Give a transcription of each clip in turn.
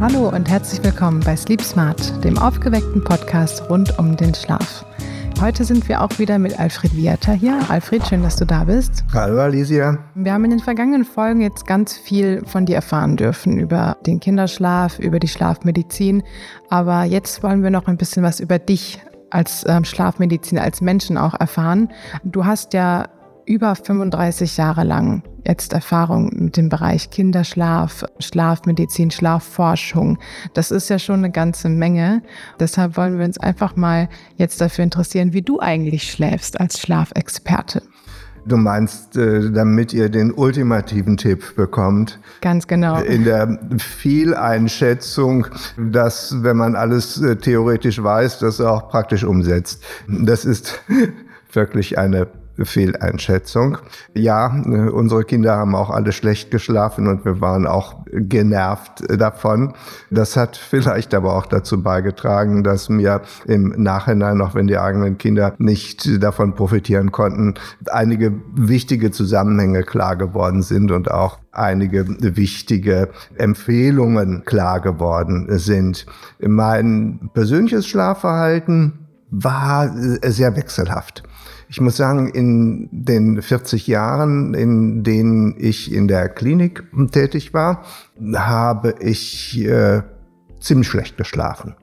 Hallo und herzlich willkommen bei Sleep Smart, dem aufgeweckten Podcast rund um den Schlaf. Heute sind wir auch wieder mit Alfred Viata hier. Alfred, schön, dass du da bist. Hallo Alicia. Wir haben in den vergangenen Folgen jetzt ganz viel von dir erfahren dürfen über den Kinderschlaf, über die Schlafmedizin. Aber jetzt wollen wir noch ein bisschen was über dich als ähm, Schlafmediziner, als Menschen auch erfahren. Du hast ja über 35 Jahre lang jetzt Erfahrung mit dem Bereich Kinderschlaf, Schlafmedizin, Schlafforschung. Das ist ja schon eine ganze Menge. Deshalb wollen wir uns einfach mal jetzt dafür interessieren, wie du eigentlich schläfst als Schlafexperte. Du meinst, äh, damit ihr den ultimativen Tipp bekommt. Ganz genau. In der Fehleinschätzung, dass, wenn man alles äh, theoretisch weiß, das auch praktisch umsetzt. Das ist wirklich eine Fehleinschätzung. Ja, äh, unsere Kinder haben auch alle schlecht geschlafen und wir waren auch genervt davon. Das hat vielleicht aber auch dazu beigetragen, dass mir im Nachhinein, auch wenn die eigenen Kinder nicht davon profitieren konnten, einige wichtige Zusammenhänge klar geworden sind und auch einige wichtige Empfehlungen klar geworden sind. Mein persönliches Schlafverhalten war sehr wechselhaft. Ich muss sagen, in den 40 Jahren, in denen ich in der Klinik tätig war, habe ich äh, ziemlich schlecht geschlafen.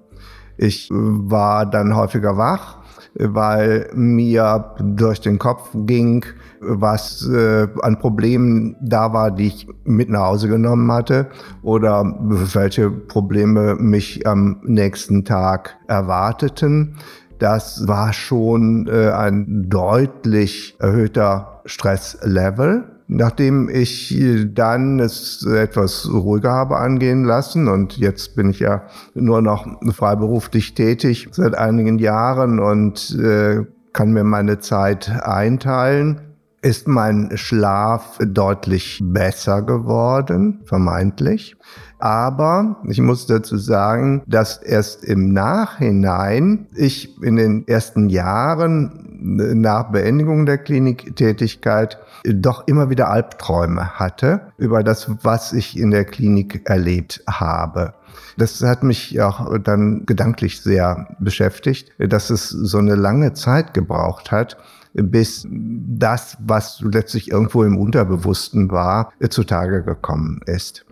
Ich war dann häufiger wach, weil mir durch den Kopf ging, was äh, an Problemen da war, die ich mit nach Hause genommen hatte oder welche Probleme mich am nächsten Tag erwarteten. Das war schon äh, ein deutlich erhöhter Stresslevel. Nachdem ich dann es etwas ruhiger habe angehen lassen und jetzt bin ich ja nur noch freiberuflich tätig seit einigen Jahren und äh, kann mir meine Zeit einteilen, ist mein Schlaf deutlich besser geworden, vermeintlich. Aber ich muss dazu sagen, dass erst im Nachhinein ich in den ersten Jahren nach Beendigung der Kliniktätigkeit doch immer wieder Albträume hatte über das, was ich in der Klinik erlebt habe. Das hat mich auch dann gedanklich sehr beschäftigt, dass es so eine lange Zeit gebraucht hat, bis das, was letztlich irgendwo im Unterbewussten war, zutage gekommen ist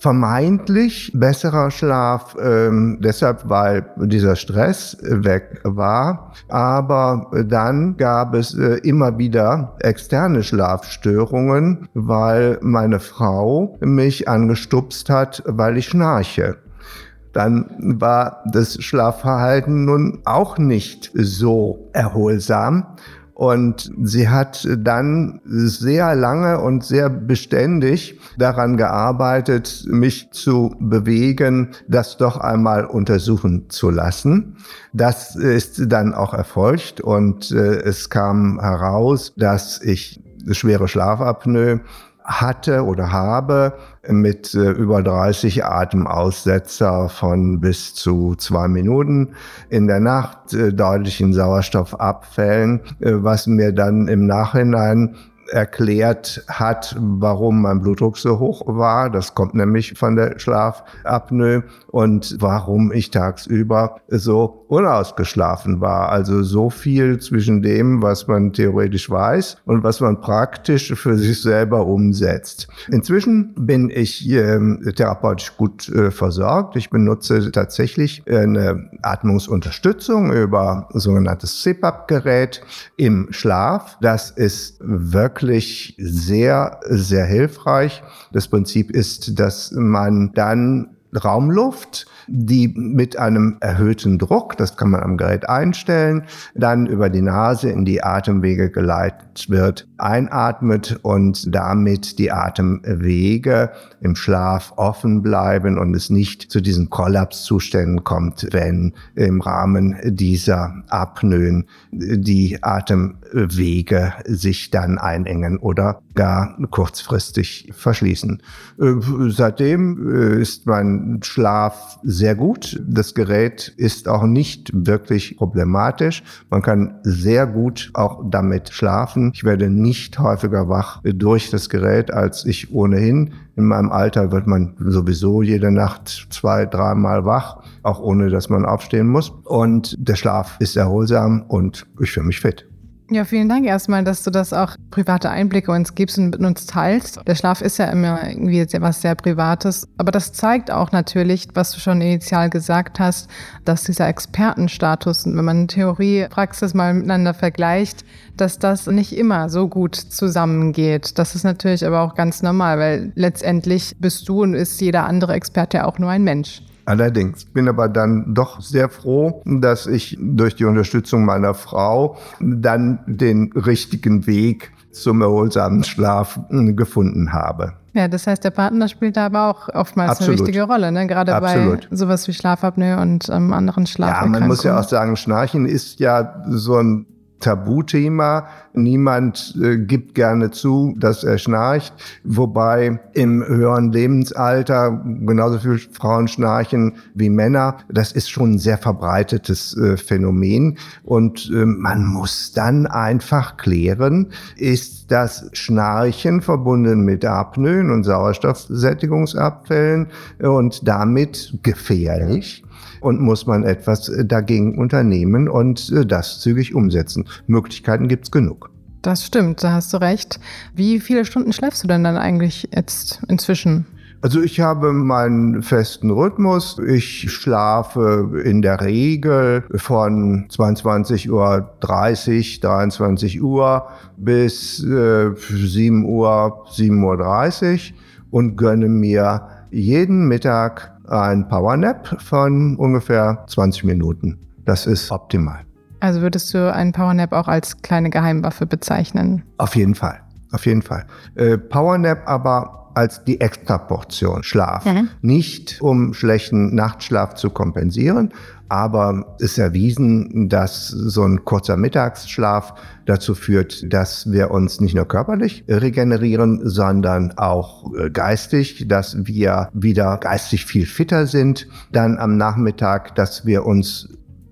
vermeintlich besserer Schlaf, ähm, deshalb weil dieser Stress weg war. Aber dann gab es äh, immer wieder externe Schlafstörungen, weil meine Frau mich angestupst hat, weil ich schnarche dann war das Schlafverhalten nun auch nicht so erholsam. Und sie hat dann sehr lange und sehr beständig daran gearbeitet, mich zu bewegen, das doch einmal untersuchen zu lassen. Das ist dann auch erfolgt und äh, es kam heraus, dass ich schwere Schlafapnoe hatte oder habe mit äh, über 30 Atemaussetzer von bis zu zwei Minuten in der Nacht, äh, deutlichen Sauerstoffabfällen, äh, was mir dann im Nachhinein erklärt hat, warum mein Blutdruck so hoch war. Das kommt nämlich von der Schlafapnoe und warum ich tagsüber so unausgeschlafen war. Also so viel zwischen dem, was man theoretisch weiß und was man praktisch für sich selber umsetzt. Inzwischen bin ich äh, therapeutisch gut äh, versorgt. Ich benutze tatsächlich eine Atmungsunterstützung über sogenanntes CPAP-Gerät im Schlaf. Das ist wirklich sehr, sehr hilfreich. Das Prinzip ist, dass man dann Raumluft, die mit einem erhöhten Druck, das kann man am Gerät einstellen, dann über die Nase in die Atemwege geleitet wird, einatmet und damit die Atemwege im Schlaf offen bleiben und es nicht zu diesen Kollapszuständen kommt, wenn im Rahmen dieser Apnoen die Atemwege sich dann einengen oder gar kurzfristig verschließen. Äh, seitdem äh, ist mein Schlaf sehr gut. Das Gerät ist auch nicht wirklich problematisch. Man kann sehr gut auch damit schlafen. Ich werde nicht häufiger wach durch das Gerät, als ich ohnehin. In meinem Alter wird man sowieso jede Nacht zwei, dreimal wach, auch ohne dass man aufstehen muss. Und der Schlaf ist erholsam und ich fühle mich fit. Ja, vielen Dank erstmal, dass du das auch private Einblicke uns gibst und mit uns teilst. Der Schlaf ist ja immer irgendwie was sehr Privates, aber das zeigt auch natürlich, was du schon initial gesagt hast, dass dieser Expertenstatus, wenn man Theorie, Praxis mal miteinander vergleicht, dass das nicht immer so gut zusammengeht. Das ist natürlich aber auch ganz normal, weil letztendlich bist du und ist jeder andere Experte ja auch nur ein Mensch. Allerdings bin aber dann doch sehr froh, dass ich durch die Unterstützung meiner Frau dann den richtigen Weg zum erholsamen Schlaf hm, gefunden habe. Ja, das heißt, der Partner spielt da aber auch oftmals Absolut. eine wichtige Rolle, ne? gerade Absolut. bei sowas wie Schlafapnoe und ähm, anderen Schlaferkrankungen. Ja, man muss ja auch sagen, Schnarchen ist ja so ein Tabuthema. Niemand äh, gibt gerne zu, dass er schnarcht, wobei im höheren Lebensalter genauso viele Frauen schnarchen wie Männer. Das ist schon ein sehr verbreitetes äh, Phänomen und äh, man muss dann einfach klären, ist das Schnarchen verbunden mit Apnoen und Sauerstoffsättigungsabfällen und damit gefährlich? und muss man etwas äh, dagegen unternehmen und äh, das zügig umsetzen. Möglichkeiten gibt es genug. Das stimmt, da hast du recht. Wie viele Stunden schläfst du denn dann eigentlich jetzt inzwischen? Also ich habe meinen festen Rhythmus. Ich schlafe in der Regel von 22.30 Uhr, 23 Uhr bis äh, 7 Uhr, 7.30 Uhr und gönne mir jeden Mittag ein Powernap von ungefähr 20 Minuten. Das ist optimal. Also würdest du einen Powernap auch als kleine Geheimwaffe bezeichnen? Auf jeden Fall, auf jeden Fall. Äh, Powernap aber als die Extraportion Schlaf. Mhm. Nicht um schlechten Nachtschlaf zu kompensieren, aber es ist erwiesen, dass so ein kurzer Mittagsschlaf dazu führt, dass wir uns nicht nur körperlich regenerieren, sondern auch äh, geistig, dass wir wieder geistig viel fitter sind. Dann am Nachmittag, dass wir uns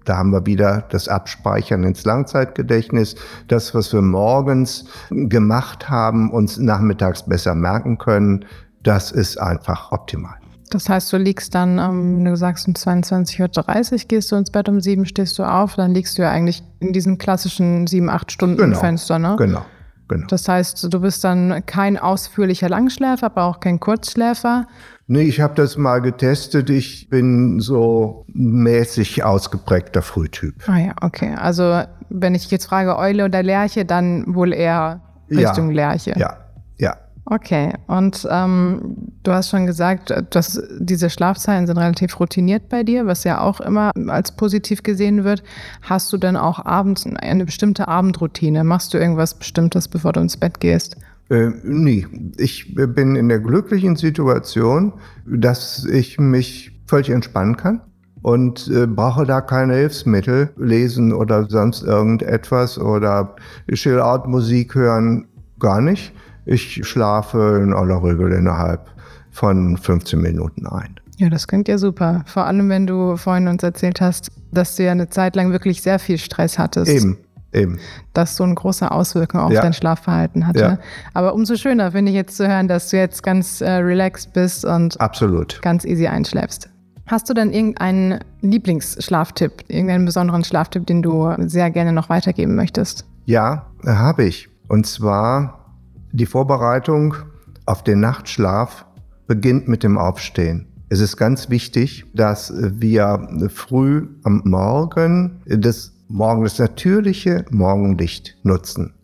da haben wir wieder das Abspeichern ins Langzeitgedächtnis. Das, was wir morgens gemacht haben, uns nachmittags besser merken können, das ist einfach optimal. Das heißt, du liegst dann, ähm, wenn du sagst, um 22.30 Uhr gehst du ins Bett, um 7 stehst du auf, dann liegst du ja eigentlich in diesem klassischen 7-8 Stunden genau, Fenster, ne? Genau. Genau. Das heißt, du bist dann kein ausführlicher Langschläfer, aber auch kein Kurzschläfer. Nee, ich habe das mal getestet. Ich bin so mäßig ausgeprägter Frühtyp. Ah ja, okay. Also wenn ich jetzt frage Eule oder Lerche, dann wohl eher Richtung ja, Lerche. Ja, ja. Okay, und ähm, du hast schon gesagt, dass diese Schlafzeiten sind relativ routiniert bei dir, was ja auch immer als positiv gesehen wird. Hast du denn auch abends eine bestimmte Abendroutine? Machst du irgendwas Bestimmtes, bevor du ins Bett gehst? Äh, nie. Ich bin in der glücklichen Situation, dass ich mich völlig entspannen kann und äh, brauche da keine Hilfsmittel, lesen oder sonst irgendetwas oder Chill-Out-Musik hören, gar nicht. Ich schlafe in aller Regel innerhalb von 15 Minuten ein. Ja, das klingt ja super. Vor allem, wenn du vorhin uns erzählt hast, dass du ja eine Zeit lang wirklich sehr viel Stress hattest. Eben. Eben. Das so eine große Auswirkung auf ja. dein Schlafverhalten hatte. Ja. Aber umso schöner finde ich jetzt zu hören, dass du jetzt ganz äh, relaxed bist und Absolut. ganz easy einschläfst. Hast du denn irgendeinen Lieblingsschlaftipp, irgendeinen besonderen Schlaftipp, den du sehr gerne noch weitergeben möchtest? Ja, habe ich. Und zwar die Vorbereitung auf den Nachtschlaf beginnt mit dem Aufstehen. Es ist ganz wichtig, dass wir früh am Morgen das Morgen, das natürliche Morgenlicht nutzen.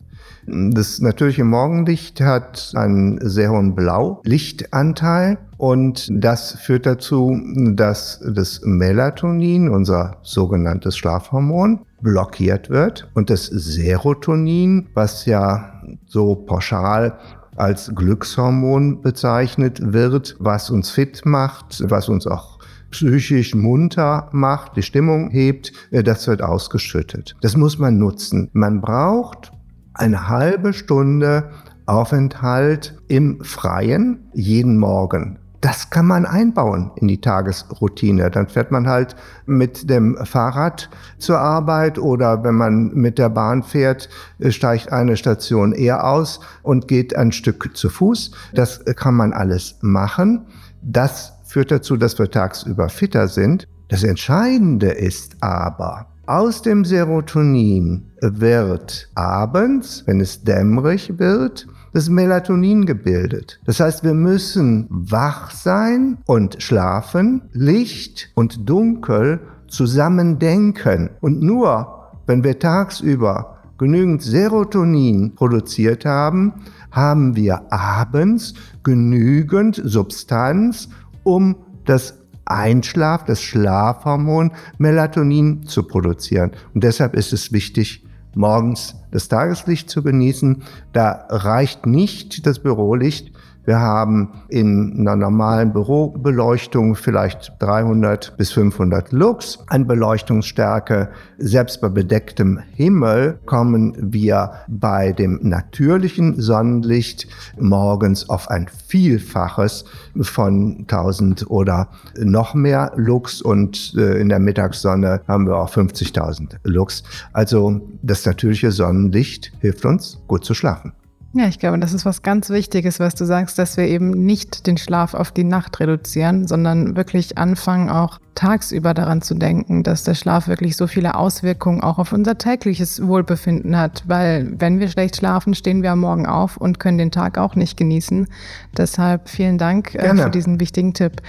Das natürliche Morgenlicht hat einen sehr hohen Blaulichtanteil und das führt dazu, dass das Melatonin, unser sogenanntes Schlafhormon, blockiert wird und das Serotonin, was ja so pauschal als Glückshormon bezeichnet wird, was uns fit macht, was uns auch psychisch munter macht, die Stimmung hebt, äh, das wird ausgeschüttet. Das muss man nutzen. Man braucht eine halbe Stunde Aufenthalt im Freien jeden Morgen. Das kann man einbauen in die Tagesroutine. Dann fährt man halt mit dem Fahrrad zur Arbeit oder wenn man mit der Bahn fährt, steigt eine Station eher aus und geht ein Stück zu Fuß. Das kann man alles machen. Das führt dazu, dass wir tagsüber fitter sind. Das Entscheidende ist aber, aus dem Serotonin wird abends, wenn es dämmerig wird, das Melatonin gebildet. Das heißt, wir müssen wach sein und schlafen, Licht und Dunkel zusammen denken. Und nur wenn wir tagsüber genügend Serotonin produziert haben, haben wir abends genügend Substanz, um das Einschlaf, das Schlafhormon Melatonin zu produzieren. Und deshalb ist es wichtig, morgens das Tageslicht zu genießen. Da reicht nicht das Bürolicht. Wir haben in einer normalen Bürobeleuchtung vielleicht 300 bis 500 Lux an Beleuchtungsstärke. Selbst bei bedecktem Himmel kommen wir bei dem natürlichen Sonnenlicht morgens auf ein Vielfaches von 1000 oder noch mehr Lux und äh, in der Mittagssonne haben wir auch 50.000 Lux. Also das natürliche Sonnenlicht hilft uns gut zu schlafen. Ja, ich glaube, das ist was ganz Wichtiges, was du sagst, dass wir eben nicht den Schlaf auf die Nacht reduzieren, sondern wirklich anfangen, auch tagsüber daran zu denken, dass der Schlaf wirklich so viele Auswirkungen auch auf unser tägliches Wohlbefinden hat. Weil wenn wir schlecht schlafen, stehen wir am Morgen auf und können den Tag auch nicht genießen. Deshalb vielen Dank äh, für diesen wichtigen Tipp.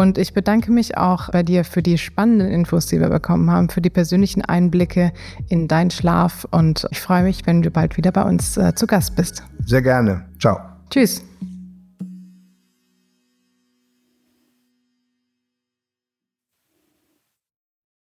Und ich bedanke mich auch bei dir für die spannenden Infos, die wir bekommen haben, für die persönlichen Einblicke in deinen Schlaf. Und ich freue mich, wenn du bald wieder bei uns äh, zu Gast bist. Sehr gerne. Ciao. Tschüss.